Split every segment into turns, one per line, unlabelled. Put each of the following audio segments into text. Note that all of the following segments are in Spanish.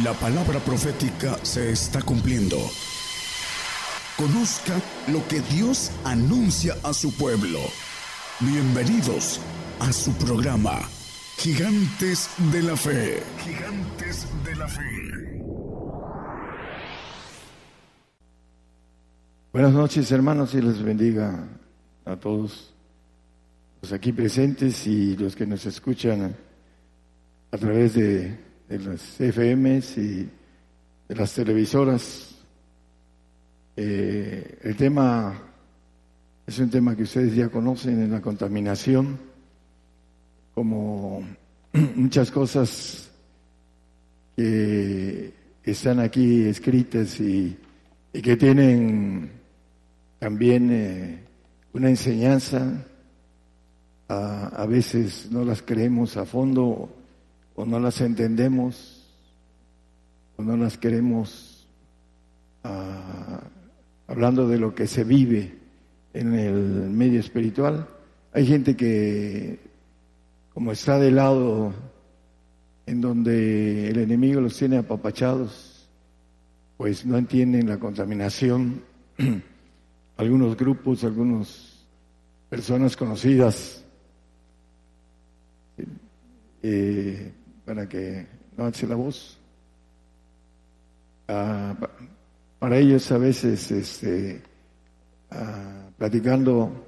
La palabra profética se está cumpliendo. Conozca lo que Dios anuncia a su pueblo. Bienvenidos a su programa, Gigantes de la Fe. Gigantes de la Fe.
Buenas noches hermanos y les bendiga a todos los aquí presentes y los que nos escuchan a través de de las FMs y de las televisoras. Eh, el tema es un tema que ustedes ya conocen en la contaminación, como muchas cosas que están aquí escritas y, que tienen también eh, una enseñanza, a, a veces no las creemos a fondo o no las entendemos o no las queremos ah, hablando de lo que se vive en el medio espiritual. Hay gente que, como está de lado en donde el enemigo los tiene apapachados, pues no entienden la contaminación. algunos grupos, algunas personas conocidas eh, para que no alce la voz. Ah, para ellos a veces, este, ah, platicando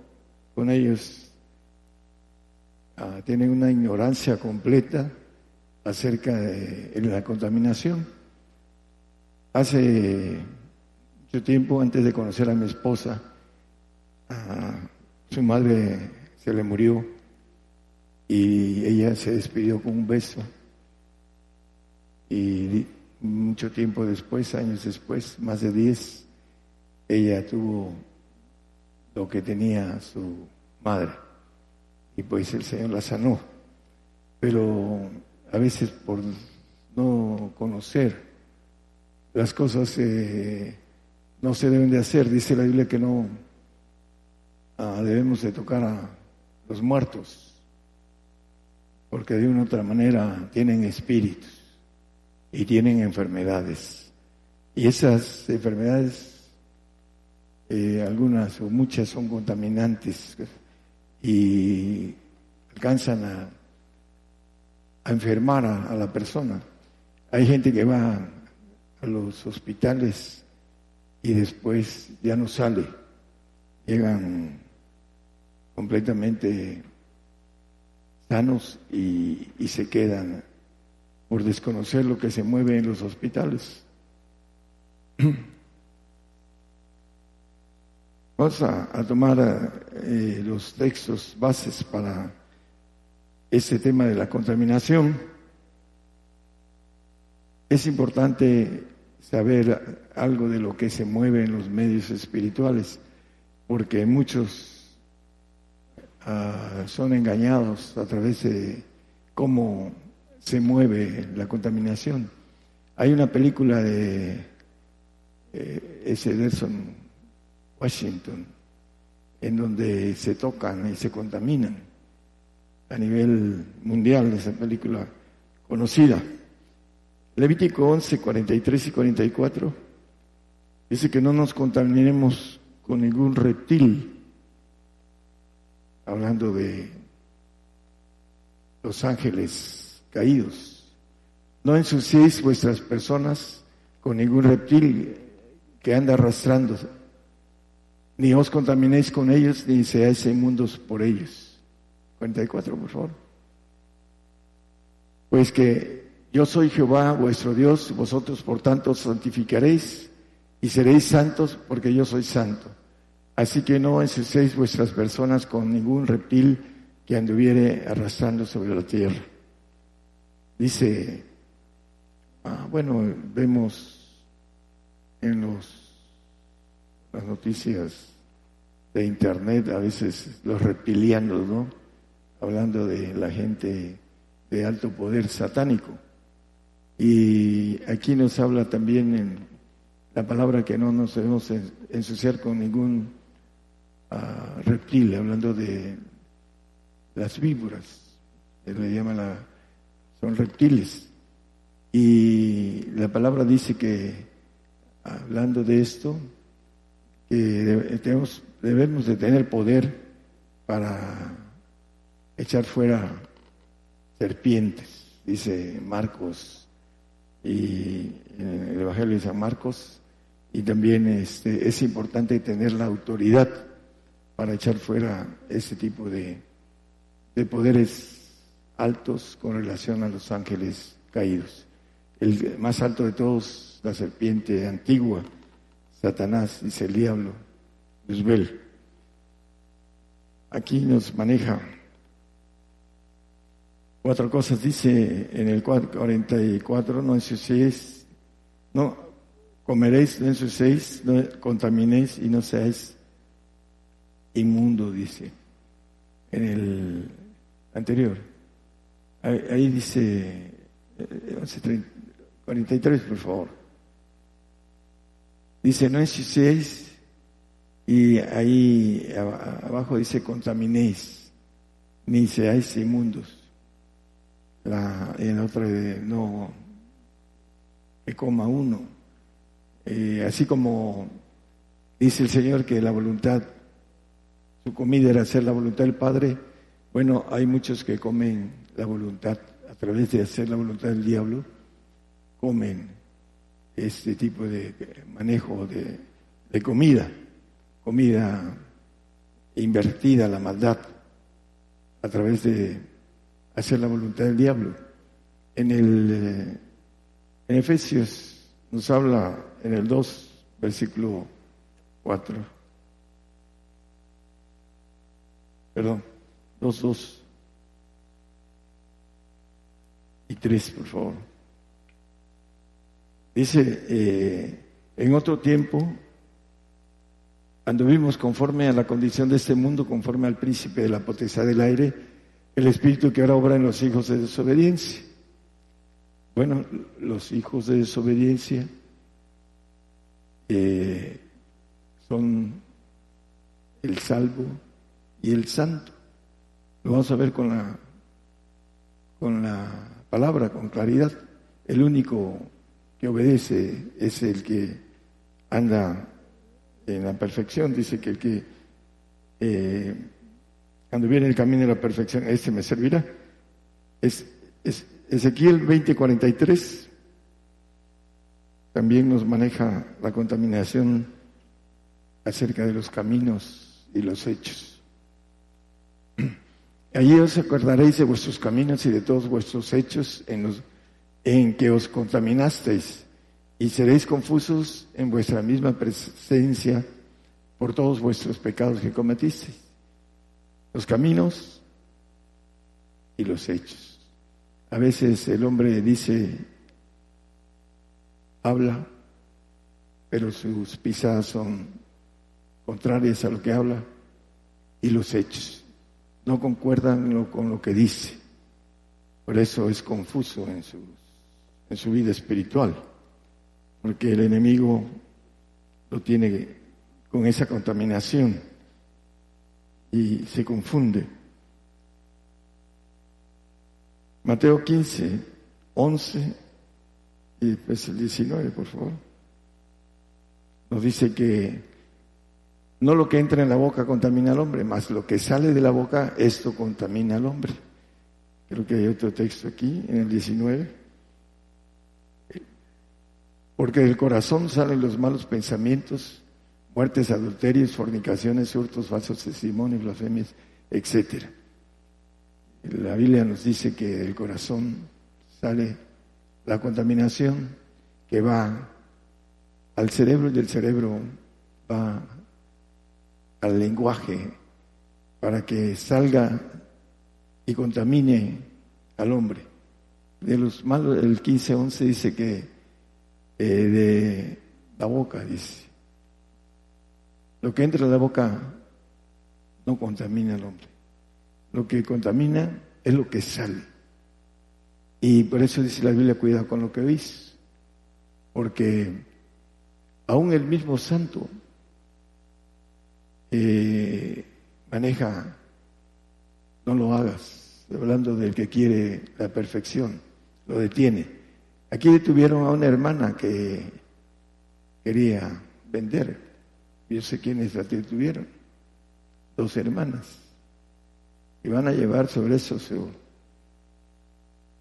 con ellos, ah, tienen una ignorancia completa acerca de, la contaminación. Hace mucho tiempo, antes de conocer a mi esposa, su madre se le murió y ella se despidió con un beso. Y mucho tiempo después, años después, más de diez, ella tuvo lo que tenía su madre. Y pues el Señor la sanó. Pero a veces por no conocer las cosas eh, no se deben de hacer. Dice la Biblia que no ah, debemos de tocar a los muertos, porque de una u otra manera tienen espíritus y tienen enfermedades. Y esas enfermedades, eh, algunas o muchas son contaminantes y alcanzan a, a enfermar a, la persona. Hay gente que va a los hospitales y después ya no sale, llegan completamente sanos y, y se quedan por desconocer lo que se mueve en los hospitales. Vamos a, tomar eh, los textos bases para este tema de la contaminación. Es importante saber algo de lo que se mueve en los medios espirituales, porque muchos ah, son engañados a través de cómo se mueve la contaminación. Hay una película de eh, Washington, en donde se tocan y se contaminan a nivel mundial, esa película conocida. Levítico 11, 43 y 44 dice que no nos contaminemos con ningún reptil, hablando de los ángeles caídos. No ensuciéis vuestras personas con ningún reptil que anda arrastrando, ni os contaminéis con ellos, ni seáis inmundos por ellos. 44, por favor. Pues que yo soy Jehová, vuestro Dios, vosotros por tanto santificaréis y seréis santos porque yo soy santo. Así que no ensuciéis vuestras personas con ningún reptil que anduviere arrastrando sobre la tierra. Dice, ah, bueno, vemos en los, las noticias de internet a veces los reptilianos, ¿no? Hablando de la gente de alto poder satánico. Y aquí nos habla también en la palabra que no nos debemos ensuciar con ningún uh, reptil, hablando de las víboras, le llama la son reptiles. Y la palabra dice que, hablando de esto, que debemos, de tener poder para echar fuera serpientes, dice Marcos, y en el Evangelio de San Marcos, y también este, es importante tener la autoridad para echar fuera ese tipo de, de poderes altos con relación a los ángeles caídos. El más alto de todos, la serpiente antigua, Satanás, dice el diablo, Luzbel. Aquí nos maneja cuatro cosas, dice en el 44, no ensuciéis, no comeréis, no ensuciéis, no contaminéis y no seáis inmundo, dice en el anterior. Ahí, dice 43, eh, por favor. Dice, no ensuciéis y ahí abajo dice contaminéis, ni seáis inmundos. La, en otra de no coma uno. Eh, así como dice el Señor que la voluntad, su comida era hacer la voluntad del Padre, bueno, hay muchos que comen la voluntad, a través de hacer la voluntad del diablo, comen este tipo de manejo de, comida comida invertida, la maldad, a través de hacer la voluntad del diablo. En el eh, en Efesios nos habla en el 2, versículo 4. Perdón, 2, 2 y 3, por favor. Dice, eh, en otro tiempo Anduvimos conforme a la condición de este mundo, conforme al príncipe de la potestad del aire, el espíritu que ahora obra en los hijos de desobediencia. Bueno, los hijos de desobediencia eh, son el salvo y el santo. Lo vamos a ver con la, con la palabra, con claridad. El único que obedece es el que anda en la perfección. Dice que el que eh, cuando viene el camino de la perfección, este me servirá. Es, es Ezequiel 20:43 también nos maneja la contaminación acerca de los caminos y los hechos. Allí os acordaréis de vuestros caminos y de todos vuestros hechos en, los, en que os contaminasteis y seréis confusos en vuestra misma presencia por todos vuestros pecados que cometisteis. Los caminos y los hechos. A veces el hombre dice, habla, pero sus pisadas son contrarias a lo que habla y los hechos no concuerdan con lo que dice. Por eso es confuso en su, en su vida espiritual porque el enemigo lo tiene con esa contaminación y se confunde. Mateo 15, 11 y después el 19, por favor. Nos dice que no lo que entra en la boca contamina al hombre, más lo que sale de la boca, esto contamina al hombre. Creo que hay otro texto aquí, en el 19. Porque del corazón salen los malos pensamientos, muertes, adulterios, fornicaciones, hurtos, falsos testimonios, blasfemias, etc. La Biblia nos dice que del corazón sale la contaminación que va al cerebro y del cerebro va al lenguaje para que salga y contamine al hombre. De los malos, el 15-11 dice que eh, de la boca, dice. Lo que entra en la boca no contamina al hombre. Lo que contamina es lo que sale. Y por eso dice la Biblia, cuidado con lo que oís. Porque aún el mismo santo eh, maneja, no lo hagas, hablando del que quiere la perfección, lo detiene Aquí detuvieron a una hermana que quería vender. Yo sé quiénes la detuvieron. Dos hermanas. Y van a llevar sobre eso su,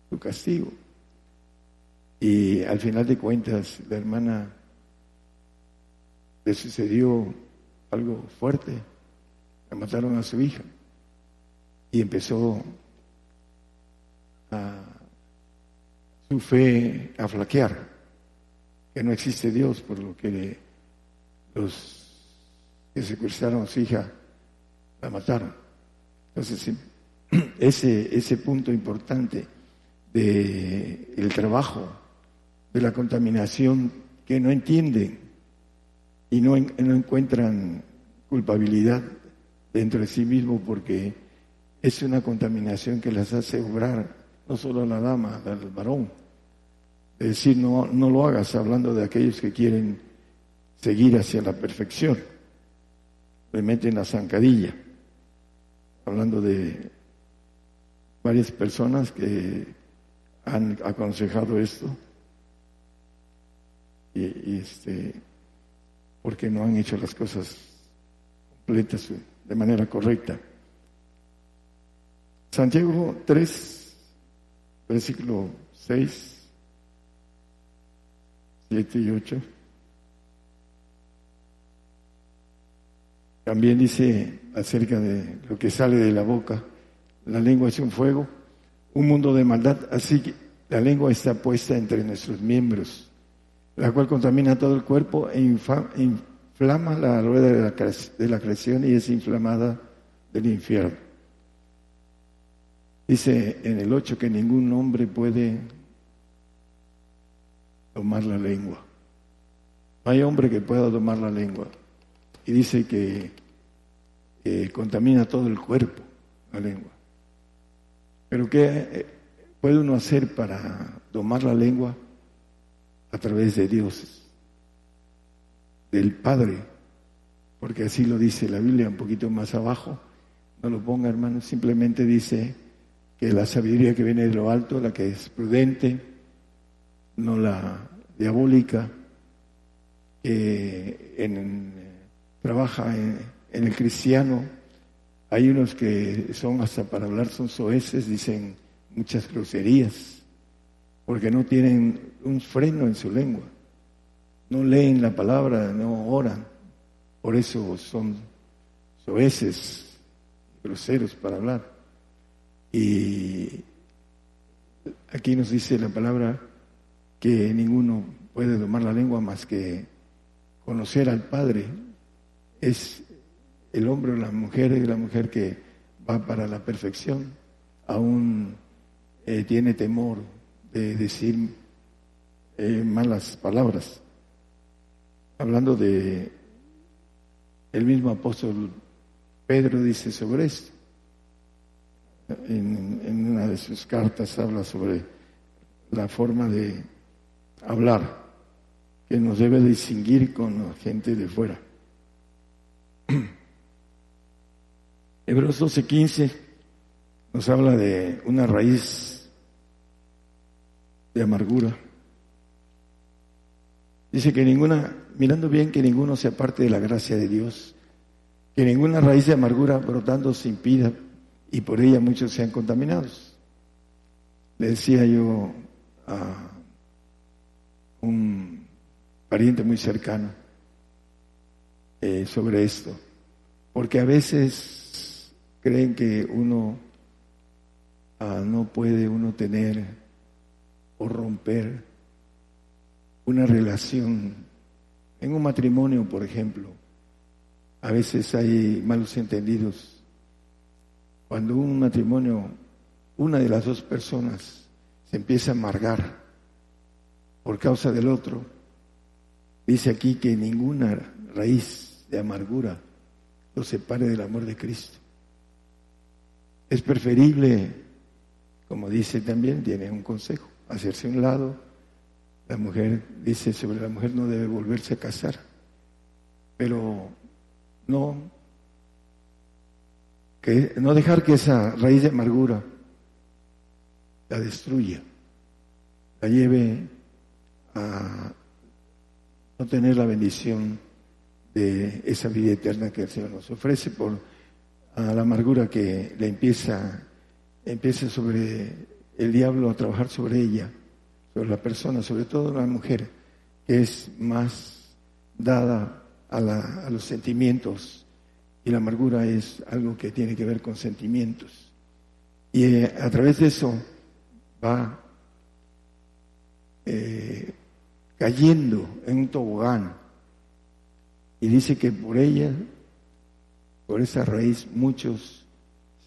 su castigo. Y al final de cuentas, la hermana le sucedió algo fuerte. Le mataron a su hija. Y empezó a su fe a flaquear, que no existe Dios, por lo que los que secuestraron a su hija la mataron. Entonces, ese, ese punto importante de el trabajo, de la contaminación, que no entienden y no, no encuentran culpabilidad dentro de sí mismo porque es una contaminación que las hace obrar no solo a la dama, al varón. Es decir, no, no lo hagas hablando de aquellos que quieren seguir hacia la perfección. Le meten la zancadilla, hablando de varias personas que han aconsejado esto y, este porque no han hecho las cosas completas de manera correcta. Santiago 3, versículo 6, 7 y 8. También dice acerca de lo que sale de la boca, la lengua es un fuego, un mundo de maldad, así que la lengua está puesta entre nuestros miembros, la cual contamina todo el cuerpo e inflama la rueda de la, creación y es inflamada del infierno. Dice en el 8 que ningún hombre puede tomar la lengua. No hay hombre que pueda tomar la lengua. Y dice que contamina todo el cuerpo, la lengua. Pero ¿qué eh, puede uno hacer para tomar la lengua? A través de Dios, del Padre, porque así lo dice la Biblia un poquito más abajo. No lo ponga, hermano, simplemente dice que la sabiduría que viene de lo alto, la que es prudente, no la diabólica, que en, trabaja en, en el cristiano hay unos que son hasta para hablar son soeces, dicen muchas groserías, porque no tienen un freno en su lengua, no leen la palabra, no oran, por eso son soeces, groseros para hablar. Y aquí nos dice la palabra que ninguno puede domar la lengua más que conocer al Padre. Es el hombre o la mujer es la mujer que va para la perfección, aún eh, tiene temor de decir eh, malas palabras. Hablando de el mismo apóstol Pedro dice sobre esto. En, en una de sus cartas habla sobre la forma de hablar que nos debe distinguir con la gente de fuera. Hebreos 12:15 nos habla de una raíz de amargura. Dice que ninguna, mirando bien, que ninguno sea parte de la gracia de Dios, que ninguna raíz de amargura brotando se impida y por ella muchos sean contaminados. Le decía yo a un pariente muy cercano eh, sobre esto, porque a veces creen que uno ah, no puede uno tener o romper una relación en un matrimonio, por ejemplo. A veces hay malos entendidos. Cuando un matrimonio, una de las dos personas se empieza a amargar por causa del otro, dice aquí que ninguna raíz de amargura lo separe del amor de Cristo. Es preferible, como dice también, tiene un consejo, hacerse un lado. La mujer dice sobre la mujer no debe volverse a casar, pero no, que, no dejar que esa raíz de amargura la destruya, la lleve a no tener la bendición de esa vida eterna que el Señor nos ofrece por la amargura que le empieza, empieza sobre el diablo a trabajar sobre ella, sobre la persona, sobre todo la mujer, que es más dada a, a los sentimientos y la amargura es algo que tiene que ver con sentimientos. Y eh, a través de eso va eh, cayendo en un tobogán. Y dice que por ella, por esa raíz, muchos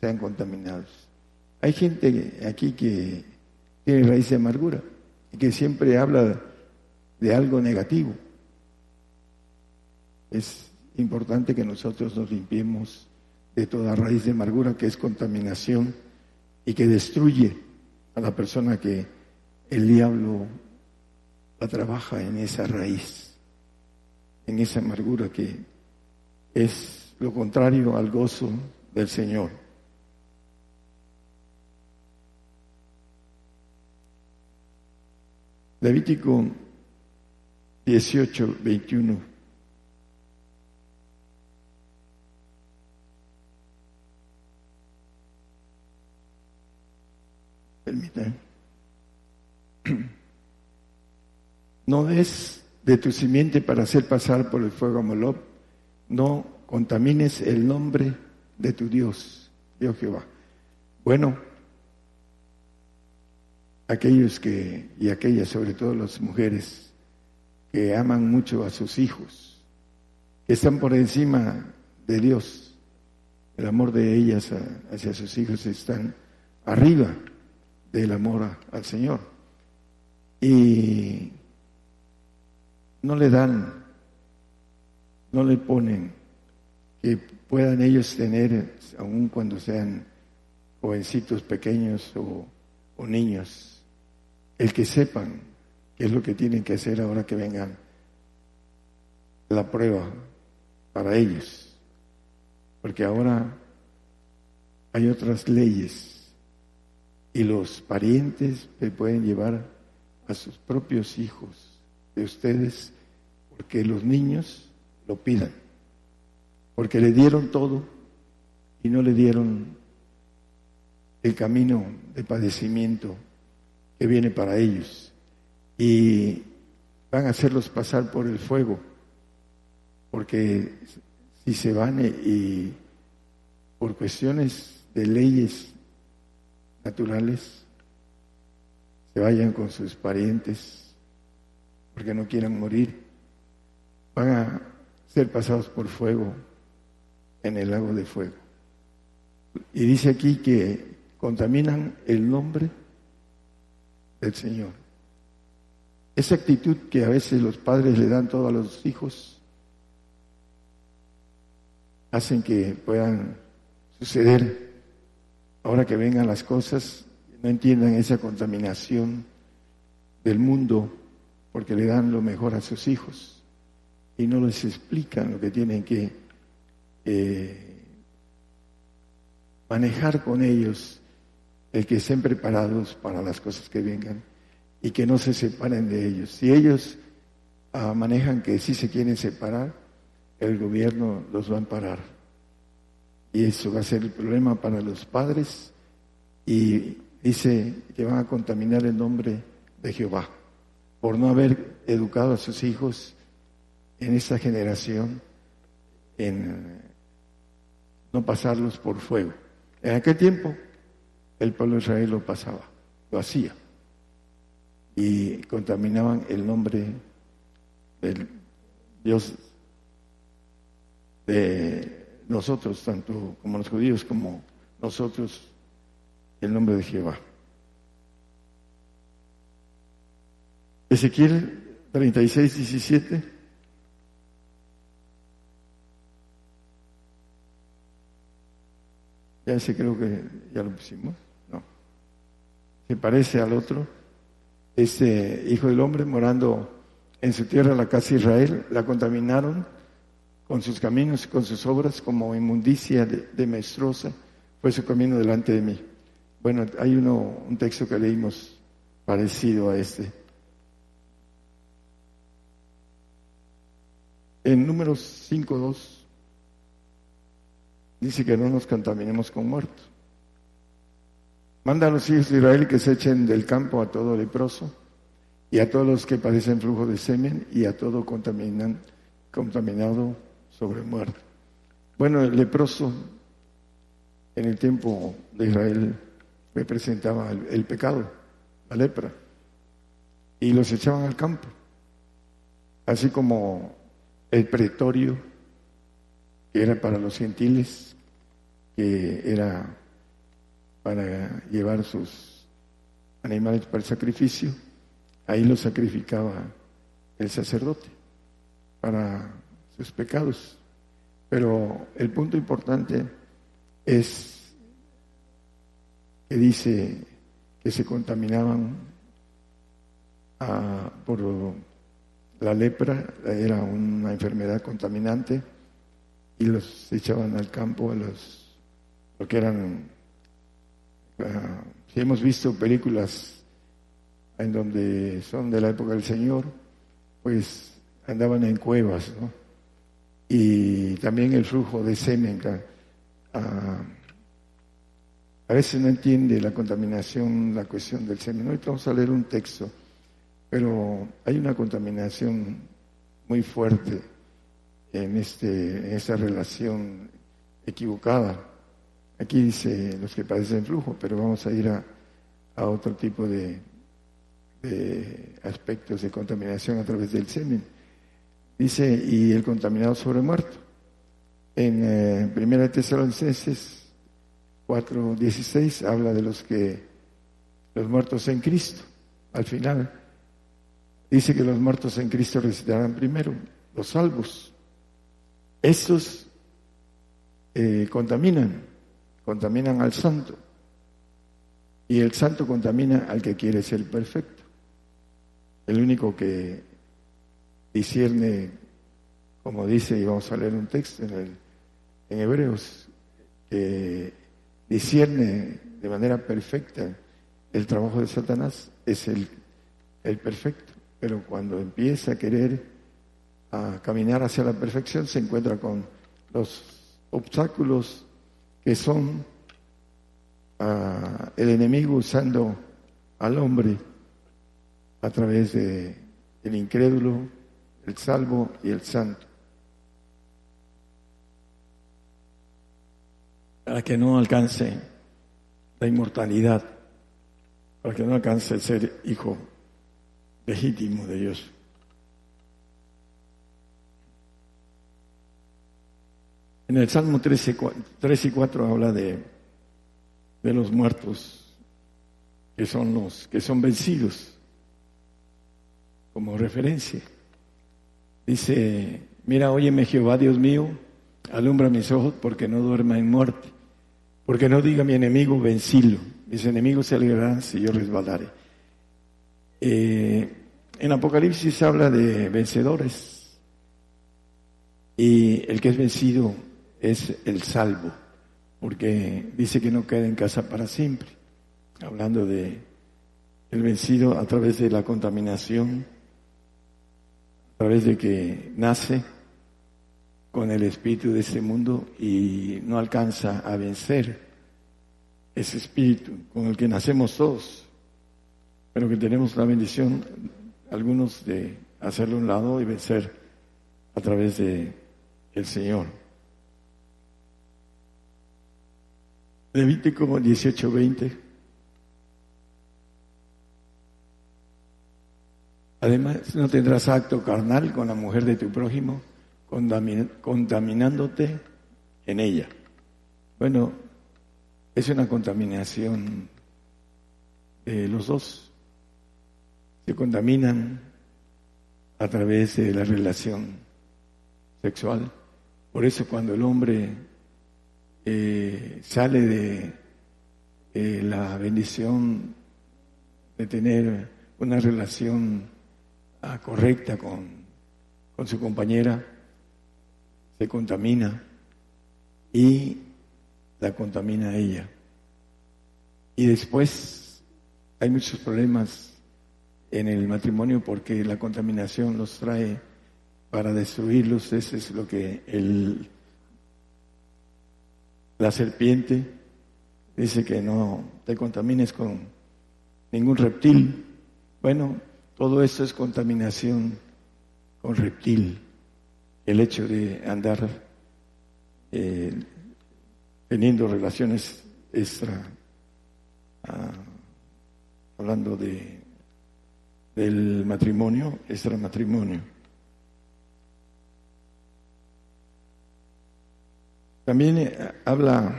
sean contaminados. Hay gente aquí que tiene raíz de amargura y que siempre habla de algo negativo. Es importante que nosotros nos limpiemos de toda raíz de amargura que es contaminación y que destruye a la persona que el diablo la trabaja en esa raíz, en esa amargura que es lo contrario al gozo del Señor. Levítico 18, 21. Permítame. No des de tu simiente para hacer pasar por el fuego a Molob. No contamines el nombre de tu Dios, Dios Jehová. Bueno, aquellos que, y aquellas, sobre todo las mujeres, que aman mucho a sus hijos, que están por encima de Dios, el amor de ellas hacia sus hijos están arriba del amor al Señor. Y no le dan, no le ponen que puedan ellos tener, aun cuando sean jovencitos pequeños o, o niños, el que sepan qué es lo que tienen que hacer ahora que vengan la prueba para ellos. Porque ahora hay otras leyes y los parientes le pueden llevar a sus propios hijos de ustedes porque los niños lo pidan, porque le dieron todo y no le dieron el camino de padecimiento que viene para ellos y van a hacerlos pasar por el fuego, porque si se van y por cuestiones de leyes naturales se vayan con sus parientes porque no quieran morir, van a ser pasados por fuego en el lago de fuego. Y dice aquí que contaminan el nombre del Señor. Esa actitud que a veces los padres le dan todos a los hijos hacen que puedan suceder ahora que vengan las cosas, no entiendan esa contaminación del mundo porque le dan lo mejor a sus hijos y no les explican lo que tienen que eh, manejar con ellos, el que estén preparados para las cosas que vengan y que no se separen de ellos. Si ellos ah, manejan que sí se quieren separar, el gobierno los va a amparar. Y eso va a ser el problema para los padres. Y dice que van a contaminar el nombre de Jehová por no haber educado a sus hijos en esta generación, en no pasarlos por fuego. En aquel tiempo el pueblo de Israel lo pasaba, lo hacía. Y contaminaban el nombre del Dios de nosotros, tanto como los judíos como nosotros, el nombre de Jehová. Ezequiel 36, 17. Ya ese creo que ya lo pusimos se parece al otro, este hijo del hombre morando en su tierra, la casa de Israel, la contaminaron con sus caminos, y con sus obras, como inmundicia de, de maestrosa, fue su camino delante de mí. Bueno, hay uno, un texto que leímos parecido a este. En números 5.2 dice que no nos contaminemos con muertos. Manda a los hijos de Israel que se echen del campo a todo leproso y a todos los que padecen flujo de semen y a todo contaminado sobre muerto. Bueno, el leproso en el tiempo de Israel representaba el, pecado, la lepra, y los echaban al campo, así como el pretorio, que era para los gentiles, que era para llevar sus animales para el sacrificio, ahí los sacrificaba el sacerdote para sus pecados. Pero el punto importante es que dice que se contaminaban ah, por la lepra, era una enfermedad contaminante, y los echaban al campo, a los, porque eran, ah, si hemos visto películas en donde son de la época del Señor, pues andaban en cuevas, ¿no? Y también el flujo de semen a veces no entiende la contaminación, la cuestión del semen. Hoy vamos a leer un texto, pero hay una contaminación muy fuerte en, este, en esta relación equivocada. Aquí dice los que padecen flujo, pero vamos a ir a, otro tipo de, aspectos de contaminación a través del semen. Dice, y el contaminado sobre muerto. En eh, Primera Tesalonicenses 4.16 habla de los que, los muertos en Cristo. Al final dice que los muertos en Cristo resucitarán primero, los salvos. Esos eh, contaminan, contaminan al santo. Y el santo contamina al que quiere ser perfecto. El único que discierne, como dice, y vamos a leer un texto en Hebreos, que discierne de manera perfecta el trabajo de Satanás, es el, el perfecto. Pero cuando empieza a querer a caminar hacia la perfección, se encuentra con los obstáculos que son ah, el enemigo usando al hombre a través de el incrédulo, el salvo y el santo. para que no alcance la inmortalidad, para que no alcance el ser hijo legítimo de Dios. En el Salmo 13, 3 y 4 habla de, de los muertos, que son los que son vencidos, como referencia. Dice, mira, óyeme Jehová, Dios mío, alumbra mis ojos porque no duerma en muerte. Porque no diga mi enemigo, vencilo. Mis enemigos se alegrarán si yo resbalare. Eh, en Apocalipsis habla de vencedores. Y el que es vencido es el salvo. Porque dice que no queda en casa para siempre. Hablando de el vencido a través de la contaminación, a través de que nace con el espíritu de este mundo y no alcanza a vencer ese espíritu con el que nacemos todos, pero que tenemos la bendición, algunos, de hacerlo a un lado y vencer a través de el Señor. Levítico 18:20. Además, no tendrás acto carnal con la mujer de tu prójimo contaminándote en ella. Bueno, es una contaminación de los dos. Se contaminan a través de la relación sexual. Por eso cuando el hombre eh, sale de eh, la bendición de tener una relación ah, correcta con, con su compañera, se contamina y la contamina ella. Y después hay muchos problemas en el matrimonio porque la contaminación los trae para destruirlos. Eso es lo que el, la serpiente dice que no te contamines con ningún reptil. Bueno, todo eso es contaminación con reptil. El hecho de andar eh, teniendo relaciones extra, ah, hablando de del matrimonio, extra También eh, habla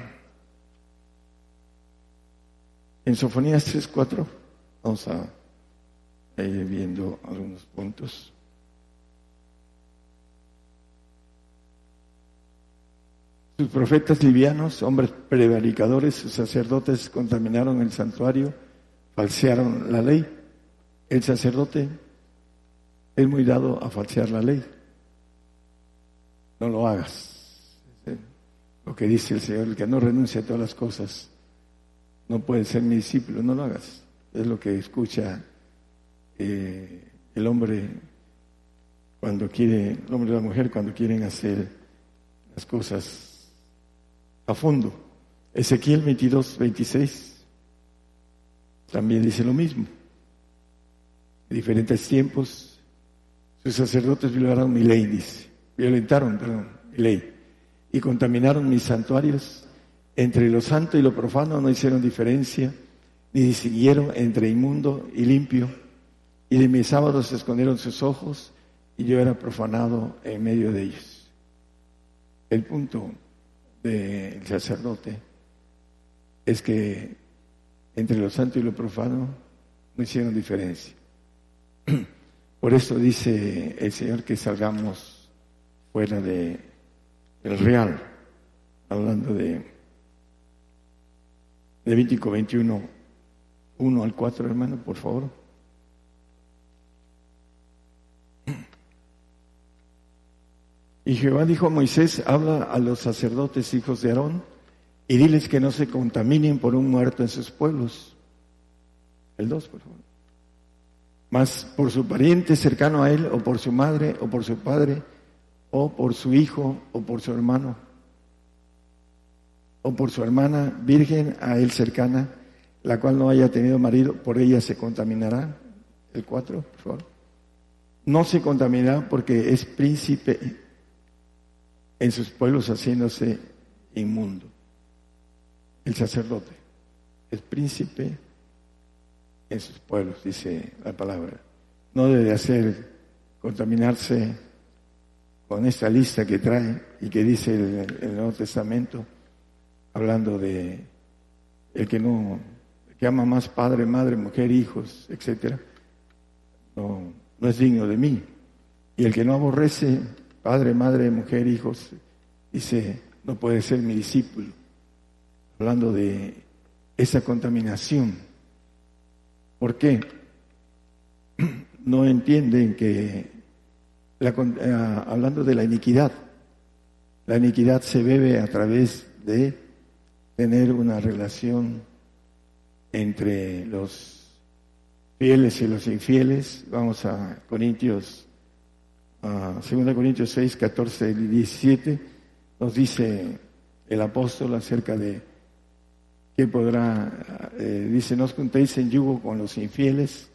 en Sofonías 3.4, vamos a ir viendo algunos puntos. Sus profetas livianos, hombres prevaricadores, sus sacerdotes contaminaron el santuario, falsearon la ley. El sacerdote es muy dado a falsear la ley. No lo hagas. Lo que dice el Señor, el que no renuncia a todas las cosas, no puede ser mi discípulo, no lo hagas. Es lo que escucha eh, el hombre cuando quiere, el hombre y la mujer cuando quieren hacer las cosas a fondo. Ezequiel 22, 26 también dice lo mismo. En diferentes tiempos, sus sacerdotes violaron mi ley, dice. Violentaron, perdón, mi ley. Y contaminaron mis santuarios. Entre lo santo y lo profano no hicieron diferencia, ni distinguieron entre inmundo y limpio. Y de mis sábados escondieron sus ojos, y yo era profanado en medio de ellos. El punto del sacerdote es que entre lo santo y lo profano no hicieron diferencia. Por eso dice el Señor que salgamos fuera de el real, hablando de Levítico 21, 1 al 4, hermano, por favor. Y Jehová dijo a Moisés, habla a los sacerdotes hijos de Aarón y diles que no se contaminen por un muerto en sus pueblos. El 2, por favor. Mas por su pariente cercano a él, o por su madre, o por su padre, o por su hijo, o por su hermano, o por su hermana virgen a él cercana, la cual no haya tenido marido, por ella se contaminará. El 4, por favor. No se contaminará porque es príncipe en sus pueblos haciéndose inmundo. El sacerdote es príncipe en sus pueblos, dice la palabra. No debe hacer contaminarse con esta lista que trae y que dice el, Nuevo Testamento, hablando de el que no, que ama más padre, madre, mujer, hijos, etcétera, no, no es digno de mí. Y el que no aborrece padre, madre, mujer, hijos, dice, no puede ser mi discípulo. Hablando de esa contaminación ¿Por qué? No entienden que, eh, hablando de la iniquidad, la iniquidad se bebe a través de tener una relación entre los fieles y los infieles. Vamos a Corintios, a 2 Corintios 6, 14 y 17, nos dice el apóstol acerca de que podrá, eh, dice, no os juntéis en yugo con los infieles,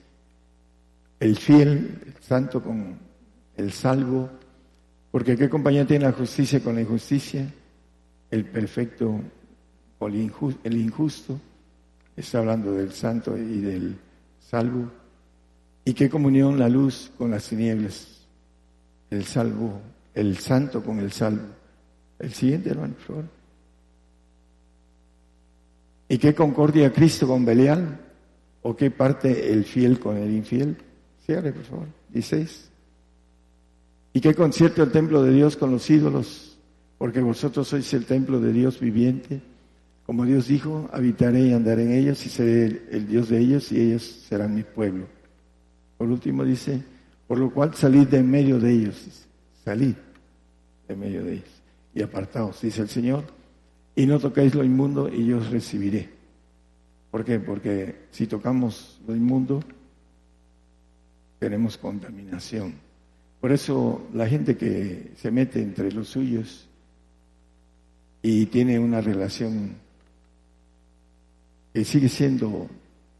el fiel, el santo con el salvo, porque ¿qué compañía tiene la justicia con la injusticia? El perfecto con el injusto, está hablando del santo y del salvo. ¿Y qué comunión la luz con las tinieblas? El salvo, el santo con el salvo. El siguiente, hermano, por favor. ¿Y qué concordia Cristo con Belial? ¿O qué parte el fiel con el infiel? Cierre, por favor. 16. ¿Y qué concierto el templo de Dios con los ídolos? Porque vosotros sois el templo de Dios viviente. Como Dios dijo, habitaré y andaré en ellos y seré el Dios de ellos y ellos serán mi pueblo. Por último dice, por lo cual salid de en medio de ellos. Salid de en medio de ellos y apartaos, dice el Señor y no tocáis lo inmundo y yo os recibiré. ¿Por qué? Porque si tocamos lo inmundo, tenemos contaminación. Por eso la gente que se mete entre los suyos y tiene una relación que sigue siendo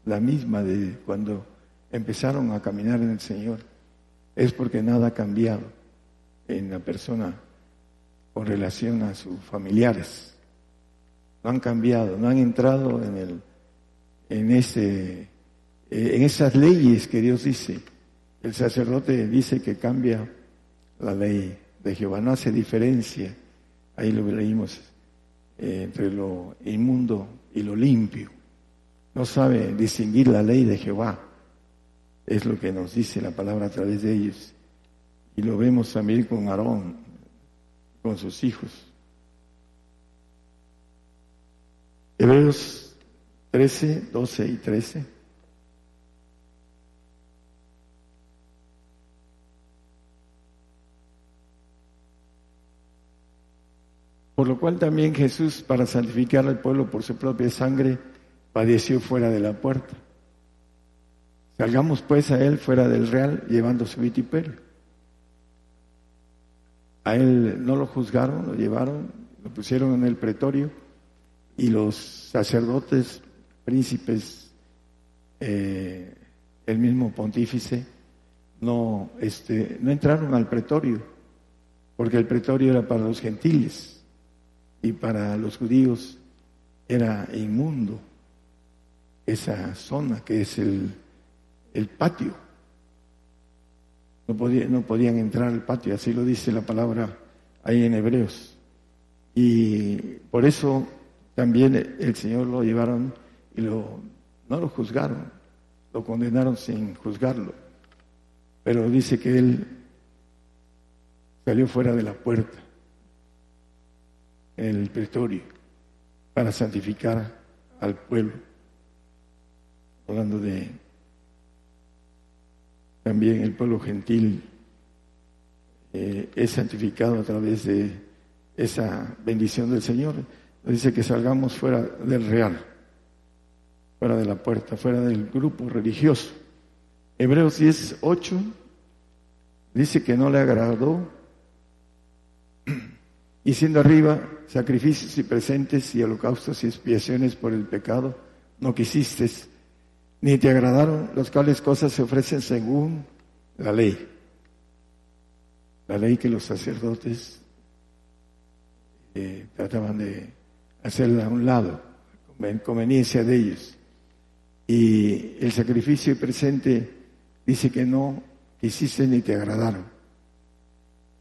la misma de cuando empezaron a caminar en el Señor, es porque nada ha cambiado en la persona con relación a sus familiares. No han cambiado, no han entrado en el en ese en esas leyes que Dios dice. El sacerdote dice que cambia la ley de Jehová, no hace diferencia. Ahí lo leímos eh, entre lo inmundo y lo limpio. No sabe distinguir la ley de Jehová. Es lo que nos dice la palabra a través de ellos. Y lo vemos también con Aarón, con sus hijos. Hebreos 13, 12 y 13. Por lo cual también Jesús, para santificar al pueblo por su propia sangre, padeció fuera de la puerta. Salgamos pues a él fuera del real llevando su vitiperio. A él no lo juzgaron, lo llevaron, lo pusieron en el pretorio y los sacerdotes, príncipes, eh, el mismo pontífice, no, este, no entraron al pretorio, porque el pretorio era para los gentiles y para los judíos era inmundo esa zona que es el, el patio. No, no podían entrar al patio, así lo dice la palabra ahí en Hebreos. Y por eso también el Señor lo llevaron y lo, no lo juzgaron, lo condenaron sin juzgarlo. Pero dice que él salió fuera de la puerta, en el pretorio, para santificar al pueblo hablando de también el pueblo gentil eh, es santificado a través de esa bendición del Señor. Dice que salgamos fuera del real, fuera de la puerta, fuera del grupo religioso. Hebreos 10, 8 dice que no le agradó y siendo arriba sacrificios y presentes y holocaustos y expiaciones por el pecado, no quisiste ni te agradaron las cuales cosas se ofrecen según la ley. La ley que los sacerdotes eh, trataban de hacerla a un lado, en conveniencia de ellos. Y el sacrificio presente dice que no quisiste ni te agradaron.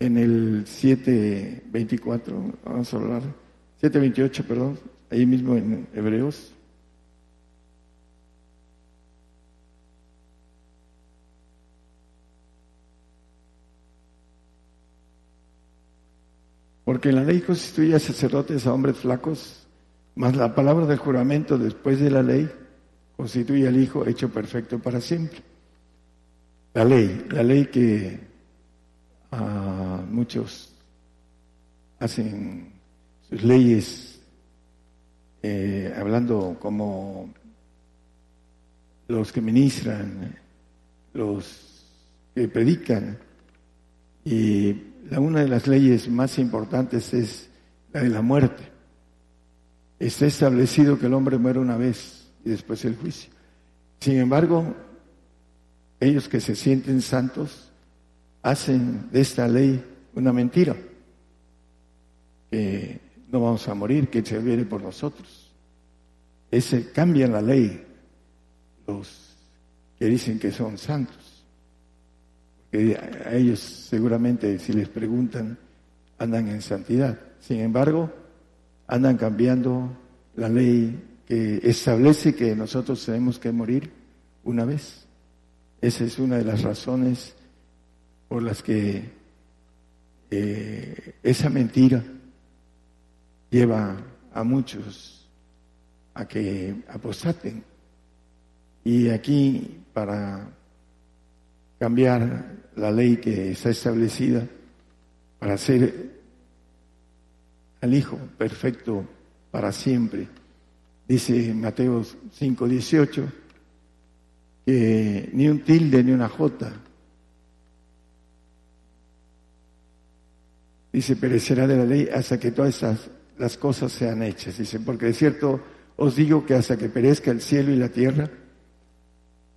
En el 7.24, vamos a hablar, 7.28, perdón, ahí mismo en Hebreos, Porque la ley constituye a sacerdotes a hombres flacos, mas la palabra del juramento después de la ley constituye al Hijo hecho perfecto para siempre. La ley, la ley que muchos hacen sus leyes eh, hablando como los que ministran, los que predican y la, una de las leyes más importantes es la de la muerte. Está establecido que el hombre muere una vez y después el juicio. Sin embargo, ellos que se sienten santos hacen de esta ley una mentira, que no vamos a morir, que se viene por nosotros. Ese cambian la ley los que dicen que son santos que a ellos seguramente si les preguntan andan en santidad. Sin embargo, andan cambiando la ley que establece que nosotros tenemos que morir una vez. Esa es una de las razones por las que eh, esa mentira lleva a muchos a que apostaten. Y aquí, para cambiar la ley que está establecida para hacer al Hijo perfecto para siempre. Dice Mateo 5:18 que ni un tilde ni una jota dice, perecerá de la ley hasta que todas estas, las cosas sean hechas. Dice, porque de cierto os digo que hasta que perezca el cielo y la tierra,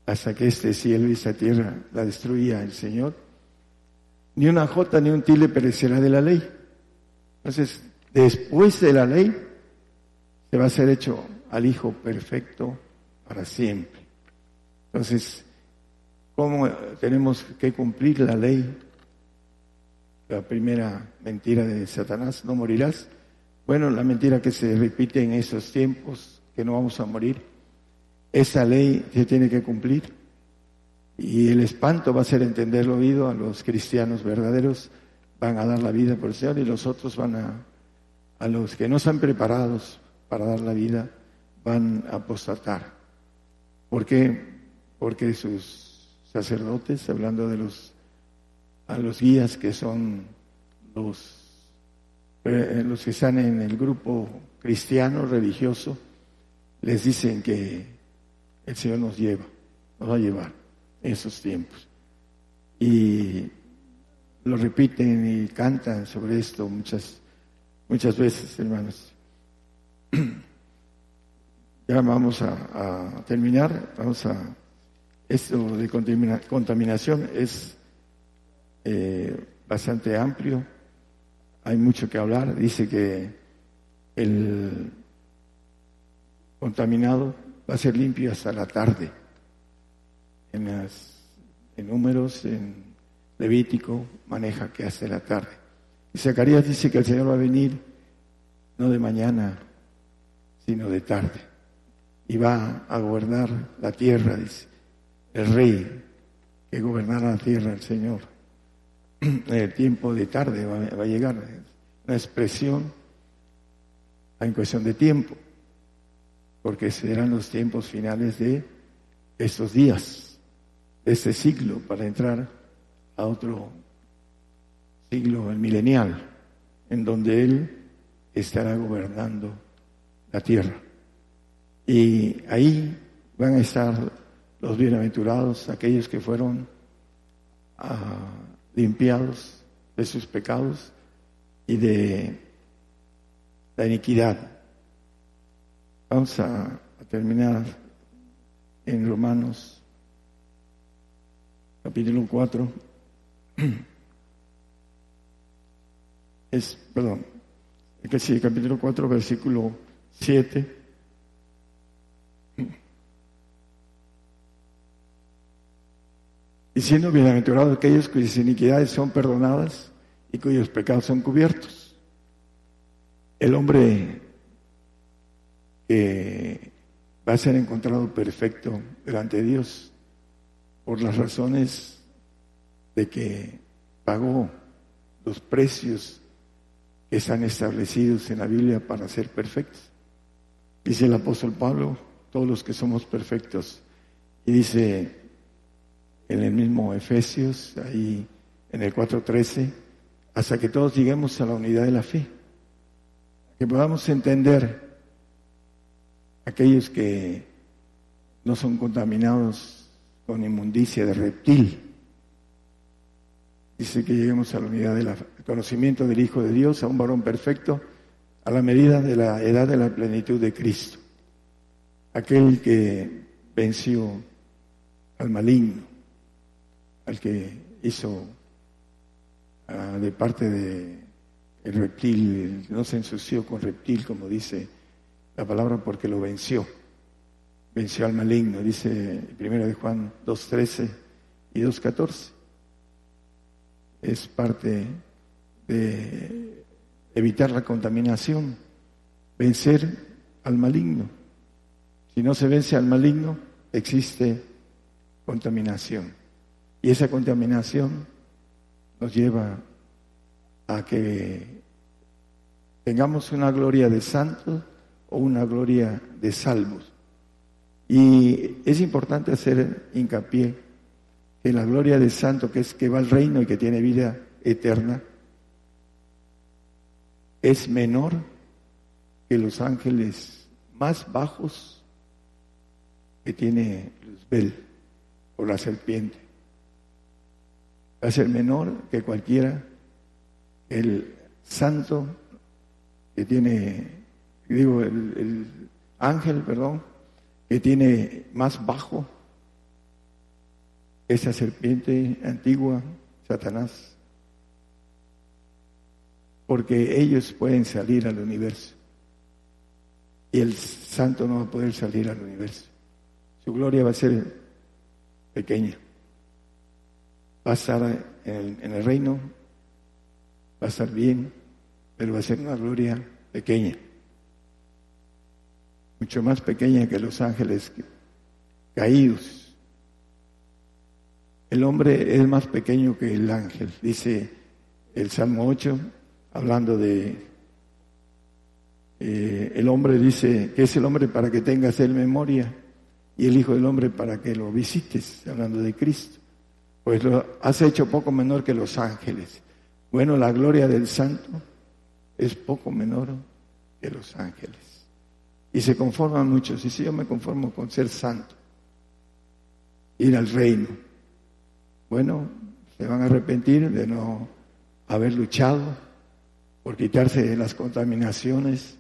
hasta que este cielo y esta tierra la destruya el Señor, ni una jota ni un tile perecerá de la ley. Entonces, después de la ley, se va a ser hecho al Hijo perfecto para siempre. Entonces, ¿cómo tenemos que cumplir la ley? La primera mentira de Satanás, no morirás. Bueno, la mentira que se repite en esos tiempos, que no vamos a morir. Esa ley se tiene que cumplir. Y el espanto va a ser entender lo oído a los cristianos verdaderos, van a dar la vida por el Señor y los otros van a, a los que no están preparados para dar la vida, van a apostatar. ¿Por qué? Porque sus sacerdotes, hablando de los, a los guías que son los, eh, los que están en el grupo cristiano, religioso, les dicen que el Señor nos lleva, nos va a llevar en esos tiempos. Y lo repiten y cantan sobre esto muchas, muchas veces, hermanos. Ya vamos a, terminar, vamos a... Esto de contaminación es eh, bastante amplio, hay mucho que hablar. Dice que el contaminado va a ser limpio hasta la tarde. En, las, números, en Levítico, maneja que hasta la tarde. Y Zacarías dice que el Señor va a venir no de mañana, sino de tarde. Y va a gobernar la tierra, dice el rey que gobernará la tierra, el Señor. El tiempo de tarde va, a llegar una expresión en cuestión de tiempo, porque serán los tiempos finales de estos días, de este siglo, para entrar a otro siglo, el milenial, en donde Él estará gobernando la tierra. Y ahí van a estar los bienaventurados, aquellos que fueron ah, limpiados de sus pecados y de la iniquidad. Vamos a terminar en Romanos capítulo 4. Es, perdón, que sí, capítulo 4, versículo 7. Diciendo, bienaventurados aquellos cuyas iniquidades son perdonadas y cuyos pecados son cubiertos. El hombre que va a ser encontrado perfecto delante de Dios por las razones de que pagó los precios que están establecidos en la Biblia para ser perfectos. Dice el apóstol Pablo, todos los que somos perfectos. Y dice en el mismo Efesios, ahí en el 4.13, hasta que todos lleguemos a la unidad de la fe. Que podamos entender aquellos que no son contaminados con inmundicia de reptil, Dice que lleguemos a la unidad del conocimiento del Hijo de Dios, a un varón perfecto, a la medida de la edad de la plenitud de Cristo. Aquel que venció al maligno, al que hizo ah, de parte de el reptil, no se ensució con reptil, como dice la palabra, porque lo venció. Venció al maligno, dice primero de Juan 2.13 y 2.14 es parte de evitar la contaminación, vencer al maligno. Si no se vence al maligno, existe contaminación. Y esa contaminación nos lleva a que tengamos una gloria de santos o una gloria de salvos. Y es importante hacer hincapié en la gloria del santo, que es que va al reino y que tiene vida eterna, es menor que los ángeles más bajos que tiene Luzbel o la serpiente. Va a ser menor que cualquiera, el santo que tiene, digo, el, ángel, perdón, que tiene más bajo esa serpiente antigua, Satanás, porque ellos pueden salir al universo y el santo no va a poder salir al universo. Su gloria va a ser pequeña. Va a estar en el, reino, va a estar bien, pero va a ser una gloria pequeña. Mucho más pequeña que los ángeles caídos. El hombre es más pequeño que el ángel, dice el Salmo 8, hablando de eh, el hombre dice que es el hombre para que tengas el memoria y el Hijo del Hombre para que lo visites, hablando de Cristo. Pues lo has hecho poco menor que los ángeles. Bueno, la gloria del santo es poco menor que los ángeles. Y se conforman muchos. Y si yo me conformo con ser santo, ir al reino, bueno, se van a arrepentir de no haber luchado por quitarse las contaminaciones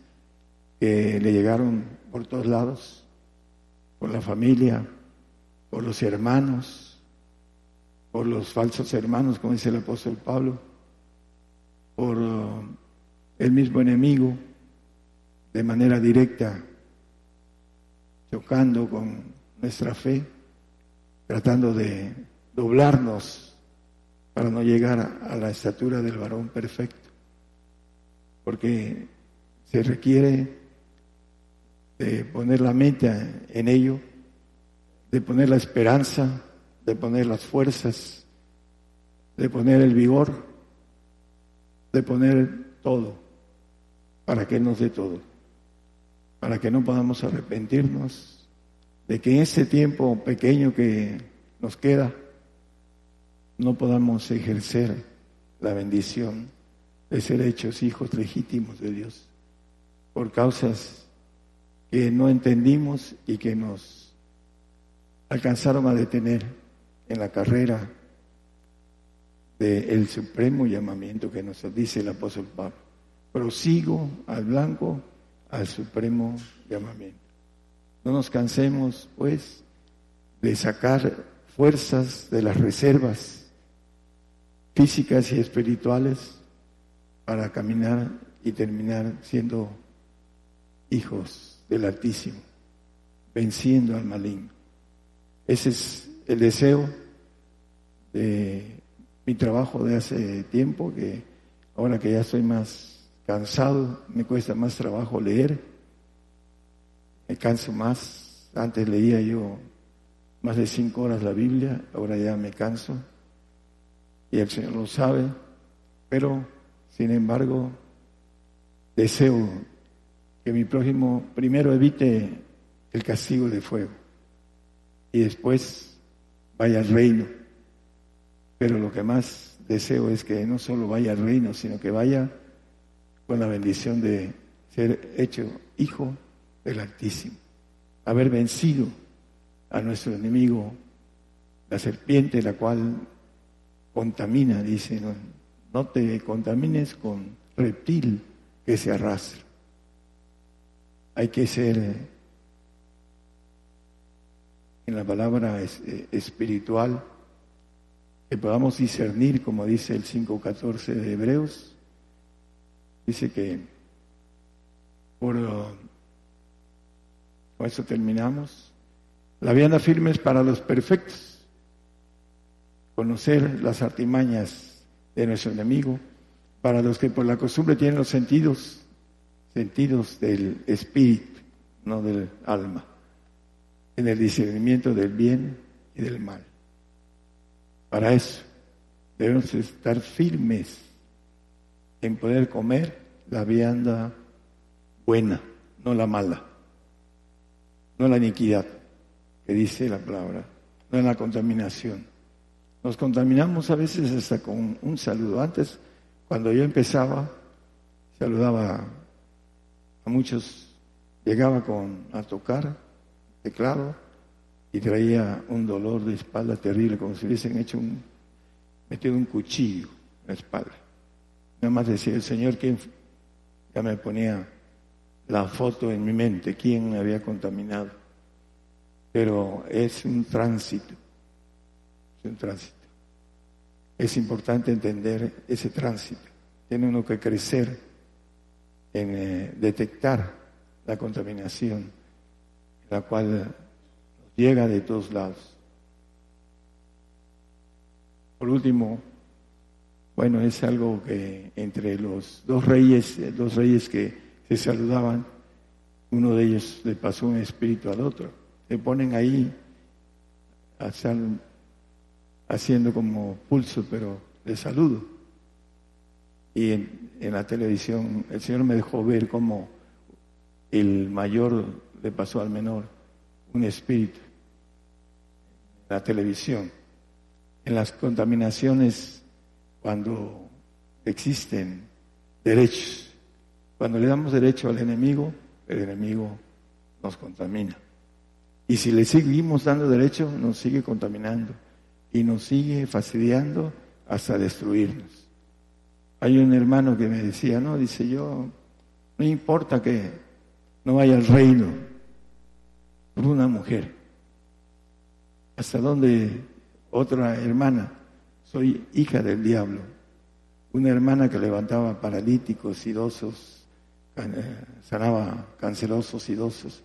que le llegaron por todos lados, por la familia, por los hermanos, por los falsos hermanos, como dice el apóstol Pablo, por uh, el mismo enemigo, de manera directa, chocando con nuestra fe, tratando de doblarnos para no llegar a la estatura del varón perfecto, porque se requiere de poner la mente en ello, de poner la esperanza, de poner las fuerzas, de poner el vigor, de poner todo, para que nos dé todo, para que no podamos arrepentirnos de que ese tiempo pequeño que nos queda, no podamos ejercer la bendición de ser hechos hijos legítimos de Dios por causas que no entendimos y que nos alcanzaron a detener en la carrera del supremo llamamiento que nos dice el apóstol Pablo. Prosigo al blanco, al supremo llamamiento. No nos cansemos, pues, de sacar fuerzas de las reservas físicas y espirituales para caminar y terminar siendo hijos del Altísimo, venciendo al maligno. Ese es el deseo de mi trabajo de hace tiempo, que ahora que ya estoy más cansado, me cuesta más trabajo leer, me canso más. Antes leía yo más de cinco horas la Biblia, ahora ya me canso, y el Señor lo sabe, pero sin embargo deseo que mi prójimo primero evite el castigo de fuego. Y después vaya al reino. Pero lo que más deseo es que no solo vaya al reino, sino que vaya con la bendición de ser hecho hijo del Altísimo, haber vencido a nuestro enemigo, la serpiente, la cual contamina, dice, no, no te contamines con reptil que se arrastra hay que ser, en la palabra eh, espiritual, que podamos discernir, como dice el 5.14 de Hebreos, dice que por, con eso terminamos, la vianda firme es para los perfectos, conocer las artimañas de nuestro enemigo, para los que por la costumbre tienen los sentidos sentidos del espíritu, no del alma, en el discernimiento del bien y del mal. Para eso debemos estar firmes en poder comer la vianda buena, no la mala, no la iniquidad, que dice la palabra, no la contaminación. Nos contaminamos a veces hasta con un saludo. Antes, cuando yo empezaba, saludaba a muchos llegaba con, a tocar teclado y traía un dolor de espalda terrible, como si hubiesen hecho un, metido un cuchillo en la espalda. Nada más decía el Señor, ¿quién? Ya me ponía la foto en mi mente, quién me había contaminado. Pero es un tránsito, es un tránsito. Es importante entender ese tránsito. Tiene uno que crecer en eh, detectar la contaminación, la cual llega de todos lados. Por último, bueno, es algo que entre los dos reyes, dos reyes que se saludaban, uno de ellos le pasó un espíritu al otro. Se ponen ahí haciendo como pulso, pero de saludo. Y en, en, la televisión el Señor me dejó ver cómo el mayor le pasó al menor un espíritu. En la televisión, en las contaminaciones, cuando existen derechos cuando le damos derecho al enemigo, el enemigo nos contamina. Y si le seguimos dando derecho, nos sigue contaminando y nos sigue fastidiando hasta destruirnos. Hay un hermano que me decía, no, dice yo, no importa que no vaya al reino por una mujer. Hasta donde otra hermana, soy hija del diablo, una hermana que levantaba paralíticos, idosos, eh, sanaba cancerosos, idosos,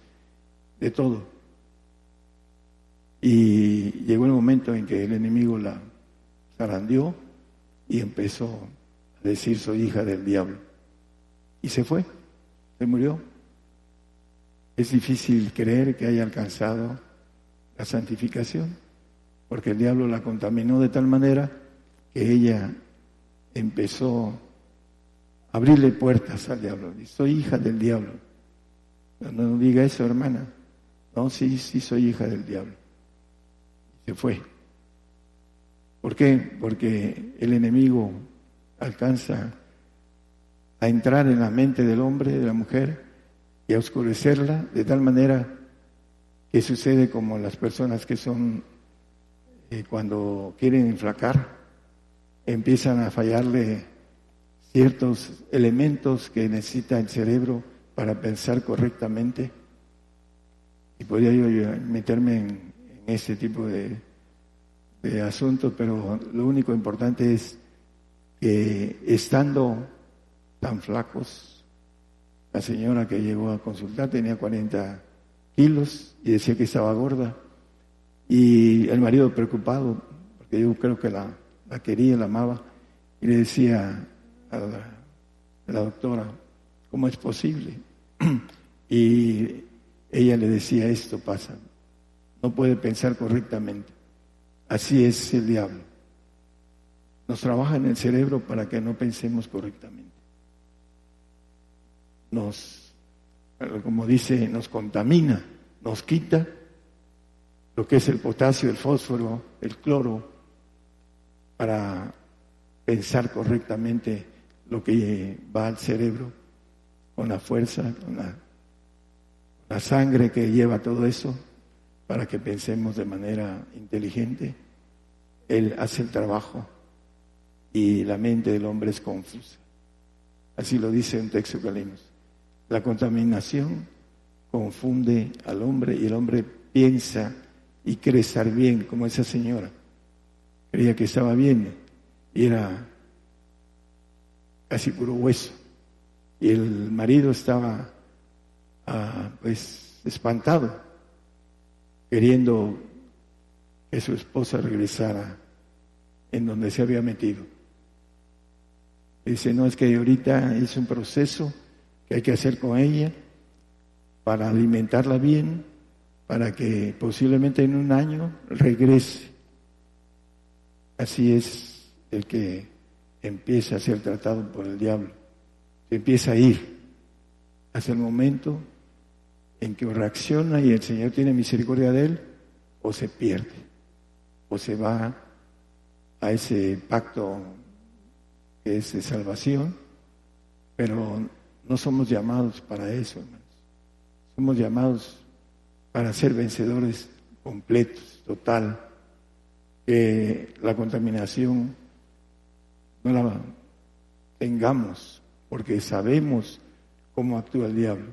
de todo. Y llegó el momento en que el enemigo la zarandeó y empezó a decir soy hija del diablo. Y se fue, se murió. Es difícil creer que haya alcanzado la santificación, porque el diablo la contaminó de tal manera que ella empezó abrirle puertas al diablo. Soy hija del diablo. No, diga eso, hermana. No, sí, sí soy hija del diablo. Se fue. ¿Por qué? Porque el enemigo alcanza a entrar en la mente del hombre, de la mujer, y a oscurecerla de tal manera que sucede como las personas que son, eh, cuando quieren enflacar, empiezan a fallarle ciertos elementos que necesita el cerebro para pensar correctamente. Y podría yo meterme en, ese tipo de, de asuntos, pero lo único importante es que estando tan flacos, la señora que llegó a consultar tenía 40 kilos y decía que estaba gorda. Y el marido preocupado, porque yo creo que la, la quería, la amaba, y le decía, a la, doctora, ¿cómo es posible? y ella le decía, esto pasa, no puede pensar correctamente. Así es el diablo. Nos trabaja en el cerebro para que no pensemos correctamente. Nos, como dice, nos contamina, nos quita lo que es el potasio, el fósforo, el cloro, para pensar correctamente lo que va al cerebro, con la fuerza, con la, sangre que lleva todo eso, para que pensemos de manera inteligente. Él hace el trabajo y la mente del hombre es confusa. Así lo dice un texto que leímos. La contaminación confunde al hombre y el hombre piensa y cree estar bien, como esa señora. Creía que estaba bien y era casi puro hueso. Y el marido estaba ah, pues espantado, queriendo que su esposa regresara en donde se había metido. Dice, no, es que ahorita es un proceso que hay que hacer con ella para alimentarla bien, para que posiblemente en un año regrese. Así es el que empieza a ser tratado por el diablo. Se empieza a ir hasta el momento en que reacciona y el Señor tiene misericordia de él, o se pierde, o se va a ese pacto que es de salvación, pero no somos llamados para eso, hermanos. Somos llamados para ser vencedores completos, total, que la contaminación no la tengamos, porque sabemos cómo actúa el diablo.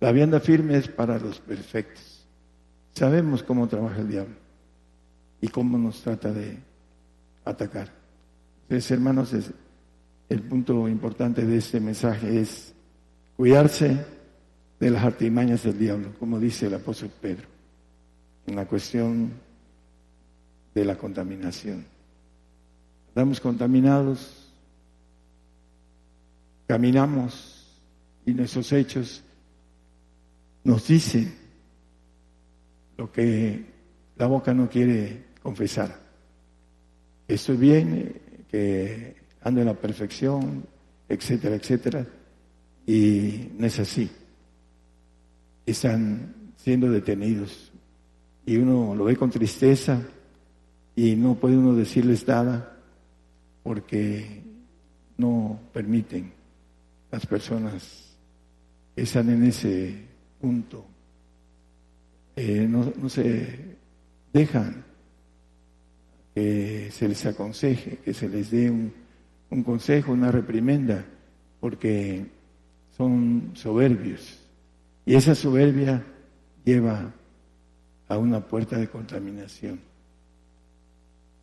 La vianda firme es para los perfectos. Sabemos cómo trabaja el diablo y cómo nos trata de atacar. Entonces, hermanos, el punto importante de este mensaje es cuidarse de las artimañas del diablo, como dice el apóstol Pedro, en la cuestión de la contaminación. Estamos contaminados, caminamos y nuestros hechos nos dicen lo que la boca no quiere confesar. Estoy bien, que ando en la perfección, etcétera, etcétera. Y no es así. Están siendo detenidos. Y uno lo ve con tristeza y no puede uno decirles nada porque no permiten las personas que están en ese punto. Eh, no, no se dejan que se les aconseje, que se les dé un, un consejo, una reprimenda, porque son soberbios. Y esa soberbia lleva a una puerta de contaminación.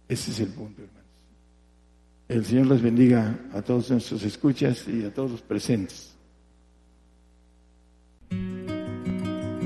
Ese es el punto, hermanos. El Señor los bendiga a todos nuestros escuchas y a todos los presentes.